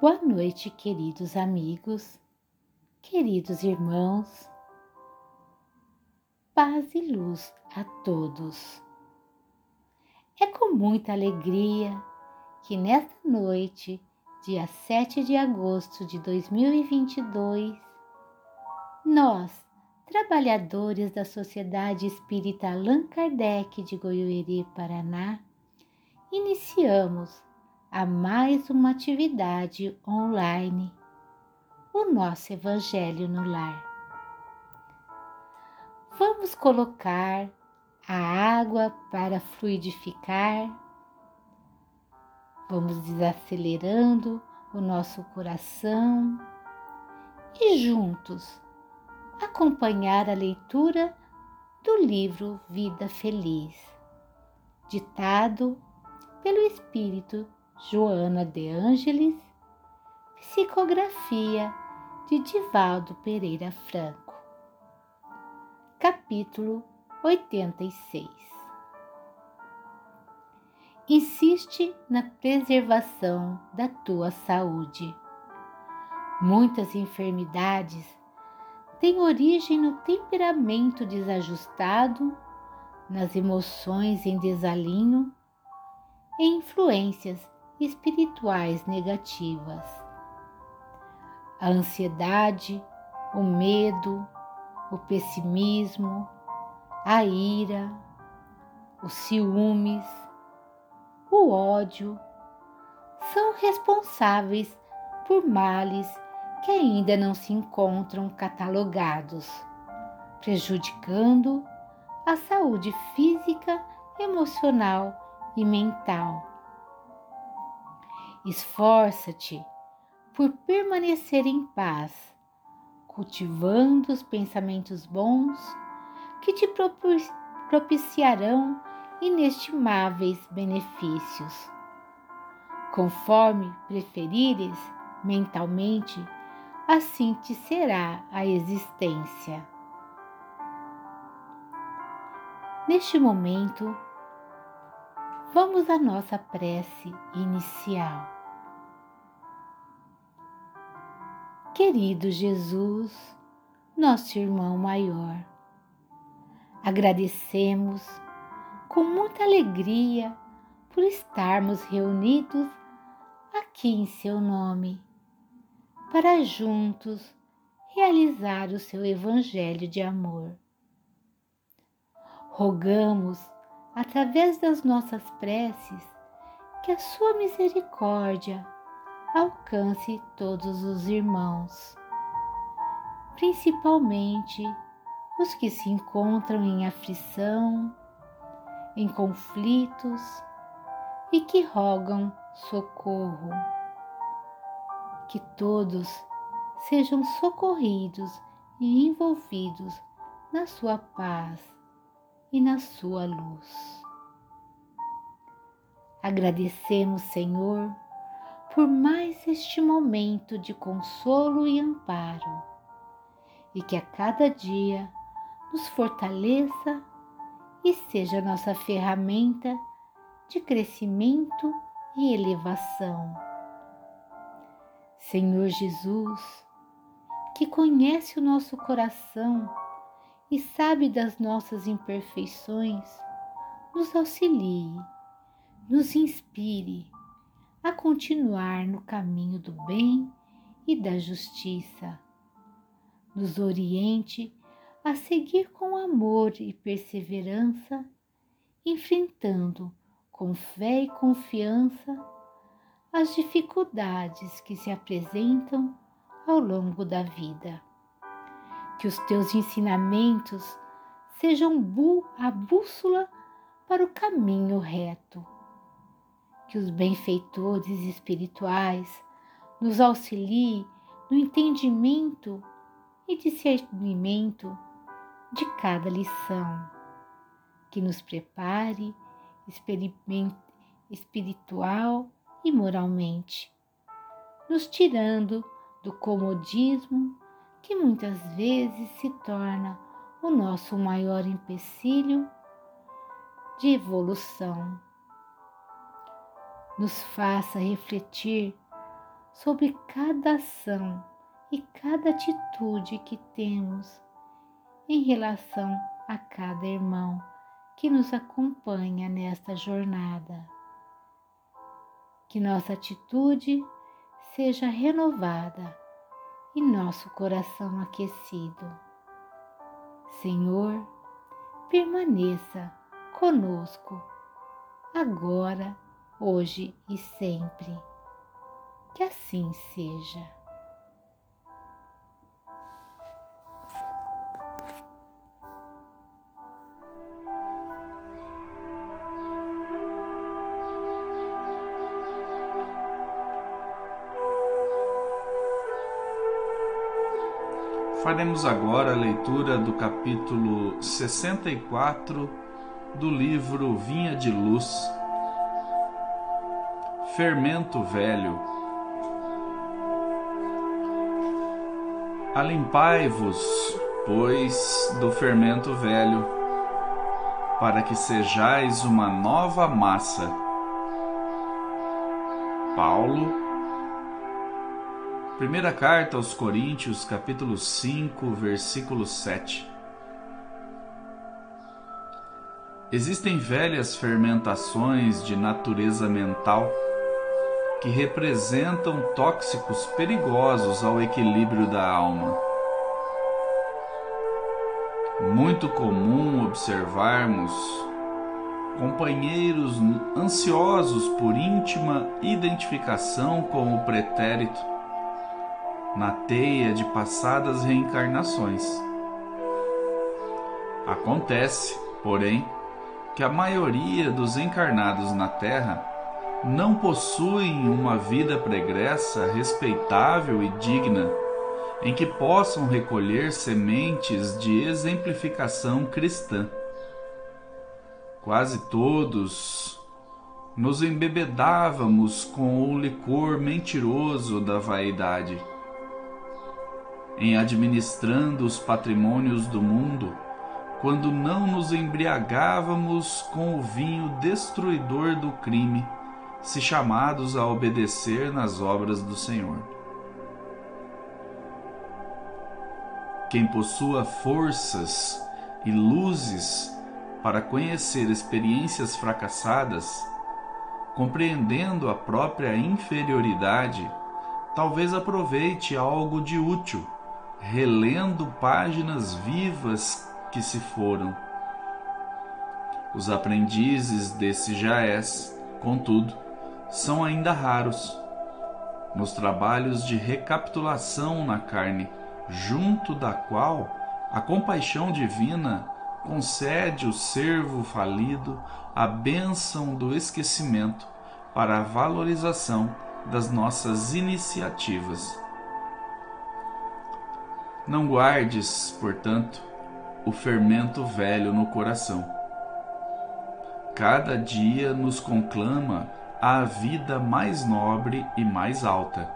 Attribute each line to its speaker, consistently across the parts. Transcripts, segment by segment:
Speaker 1: Boa noite, queridos amigos, queridos irmãos. Paz e luz a todos. É com muita alegria que nesta noite, dia 7 de agosto de 2022, nós, trabalhadores da Sociedade Espírita Allan Kardec de Goiôerê, Paraná, iniciamos a mais uma atividade online, o nosso Evangelho no Lar. Vamos colocar a água para fluidificar, vamos desacelerando o nosso coração e juntos acompanhar a leitura do livro Vida Feliz, ditado pelo Espírito Joana de Ângeles, psicografia de Divaldo Pereira Franco. Capítulo 86 Insiste na preservação da tua saúde. Muitas enfermidades têm origem no temperamento desajustado, nas emoções em desalinho e influências espirituais negativas. A ansiedade, o medo, o pessimismo, a ira, os ciúmes, o ódio são responsáveis por males que ainda não se encontram catalogados, prejudicando a saúde física, emocional e mental. Esforça-te por permanecer em paz, cultivando os pensamentos bons que te propiciarão inestimáveis benefícios. Conforme preferires mentalmente, assim te será a existência. Neste momento, vamos à nossa prece inicial. Querido Jesus, nosso irmão maior, agradecemos com muita alegria por estarmos reunidos aqui em Seu nome, para juntos realizar o Seu Evangelho de amor. Rogamos através das nossas preces, que a Sua misericórdia alcance todos os irmãos, principalmente os que se encontram em aflição, em conflitos e que rogam socorro. Que todos sejam socorridos e envolvidos na sua paz e na sua luz. Agradecemos, Senhor, por mais este momento de consolo e amparo, e que a cada dia nos fortaleça e seja nossa ferramenta de crescimento e elevação. Senhor Jesus, que conhece o nosso coração, e sabe das nossas imperfeições, nos auxilie, nos inspire a continuar no caminho do bem e da justiça. Nos oriente a seguir com amor e perseverança, enfrentando com fé e confiança as dificuldades que se apresentam ao longo da vida que os teus ensinamentos sejam a bússola para o caminho reto. Que os benfeitores espirituais nos auxiliem no entendimento e discernimento de cada lição, que nos prepare espiritual e moralmente, nos tirando do comodismo que muitas vezes se torna o nosso maior empecilho de evolução. Nos faça refletir sobre cada ação e cada atitude que temos em relação a cada irmão que nos acompanha nesta jornada. Que nossa atitude seja renovada e nosso coração aquecido. Senhor, permaneça conosco, agora, hoje e sempre. Que assim seja.
Speaker 2: Faremos agora a leitura do capítulo 64 do livro Vinha de Luz. Fermento Velho. Alimpai-vos, pois, do fermento velho, para que sejais uma nova massa. Paulo Primeira carta aos Coríntios, capítulo 5, versículo 7. Existem velhas fermentações de natureza mental que representam tóxicos perigosos ao equilíbrio da alma. Muito comum observarmos companheiros ansiosos por íntima identificação com o pretérito na teia de passadas reencarnações. Acontece, porém, que a maioria dos encarnados na Terra não possuem uma vida pregressa respeitável e digna em que possam recolher sementes de exemplificação cristã. Quase todos nos embebedávamos com o licor mentiroso da vaidade em administrando os patrimônios do mundo, quando não nos embriagávamos com o vinho destruidor do crime, se chamados a obedecer nas obras do Senhor. Quem possua forças e luzes para conhecer experiências fracassadas, compreendendo a própria inferioridade, talvez aproveite algo de útil relendo páginas vivas que se foram. Os aprendizes desse Jaés, contudo, são ainda raros. Nos trabalhos de recapitulação na carne, junto da qual a compaixão divina concede o servo falido a bênção do esquecimento para a valorização das nossas iniciativas. Não guardes, portanto, o fermento velho no coração. Cada dia nos conclama à vida mais nobre e mais alta.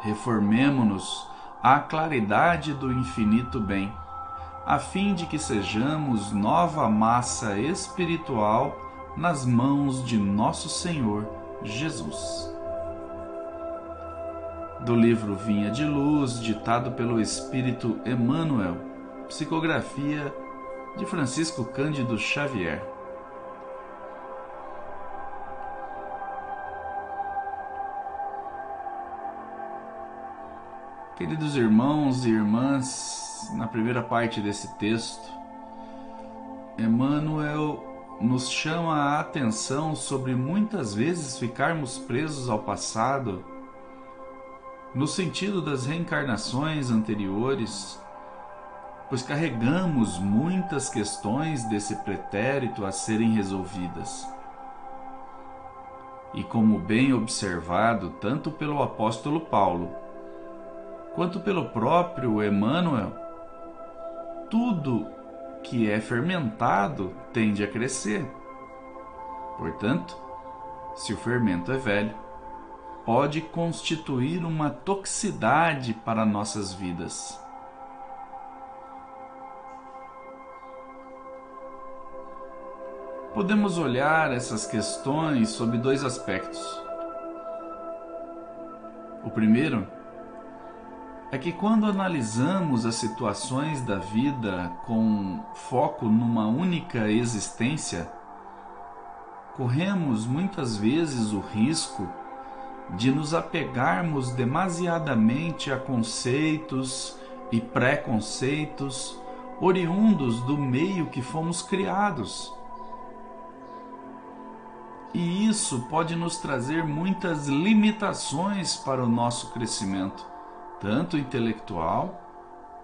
Speaker 2: Reformemo-nos à claridade do infinito bem, a fim de que sejamos nova massa espiritual nas mãos de nosso Senhor Jesus do livro Vinha de Luz, ditado pelo Espírito Emmanuel, psicografia de Francisco Cândido Xavier. Queridos irmãos e irmãs, na primeira parte desse texto, Emmanuel nos chama a atenção sobre muitas vezes ficarmos presos ao passado no sentido das reencarnações anteriores, pois carregamos muitas questões desse pretérito a serem resolvidas. E como bem observado tanto pelo apóstolo Paulo quanto pelo próprio Emmanuel, tudo que é fermentado tende a crescer. Portanto, se o fermento é velho, pode constituir uma toxicidade para nossas vidas. Podemos olhar essas questões sob dois aspectos. O primeiro é que quando analisamos as situações da vida com foco numa única existência, corremos muitas vezes o risco de nos apegarmos demasiadamente a conceitos e preconceitos oriundos do meio que fomos criados. E isso pode nos trazer muitas limitações para o nosso crescimento, tanto intelectual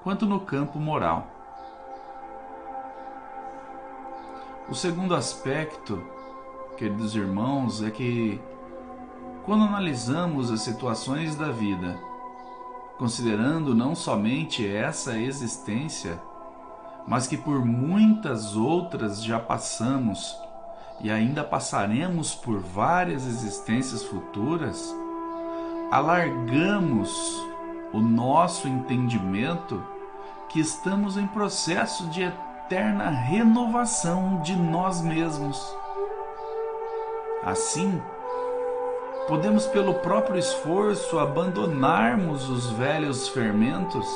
Speaker 2: quanto no campo moral. O segundo aspecto, queridos irmãos, é que quando analisamos as situações da vida, considerando não somente essa existência, mas que por muitas outras já passamos e ainda passaremos por várias existências futuras, alargamos o nosso entendimento que estamos em processo de eterna renovação de nós mesmos. Assim, podemos, pelo próprio esforço, abandonarmos os velhos fermentos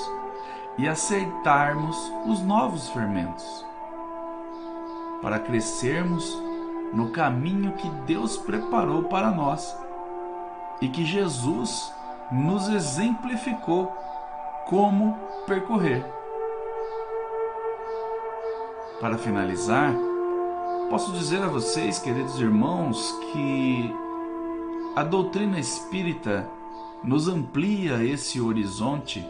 Speaker 2: e aceitarmos os novos fermentos, para crescermos no caminho que Deus preparou para nós e que Jesus nos exemplificou como percorrer. Para finalizar, posso dizer a vocês, queridos irmãos, que a doutrina espírita nos amplia esse horizonte,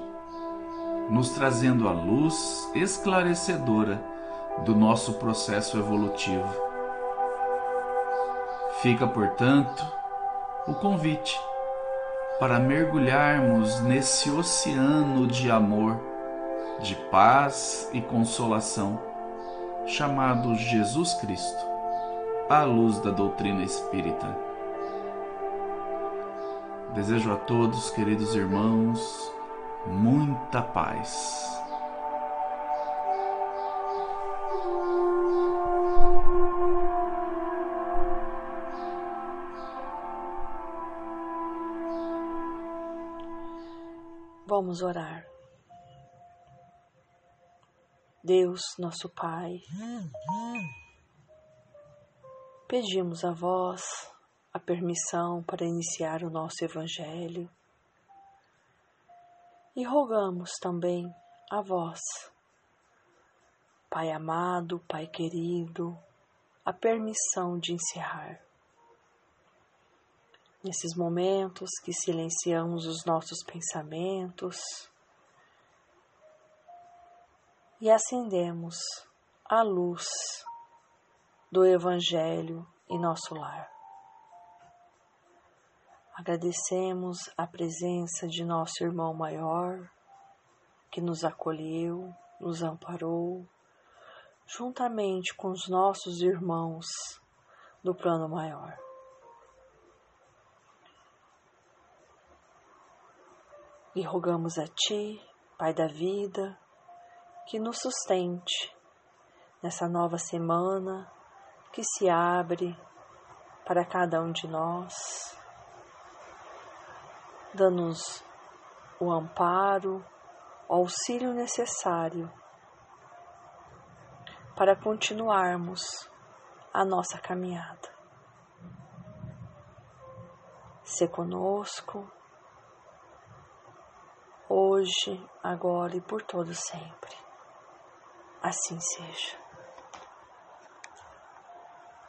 Speaker 2: nos trazendo a luz esclarecedora do nosso processo evolutivo. Fica, portanto, o convite para mergulharmos nesse oceano de amor, de paz e consolação, chamado Jesus Cristo, à luz da doutrina espírita. Desejo a todos, queridos irmãos, muita paz.
Speaker 3: Vamos orar. Deus, nosso Pai, pedimos a vós a permissão para iniciar o nosso Evangelho. E rogamos também a vós, Pai amado, Pai querido, a permissão de encerrar. Nesses momentos que silenciamos os nossos pensamentos e acendemos a luz do Evangelho em nosso lar. Agradecemos a presença de nosso irmão maior, que nos acolheu, nos amparou, juntamente com os nossos irmãos do plano maior. E rogamos a Ti, Pai da vida, que nos sustente nessa nova semana que se abre para cada um de nós dando-nos o amparo, o auxílio necessário para continuarmos a nossa caminhada. Se conosco, hoje, agora e por todo sempre. Assim seja.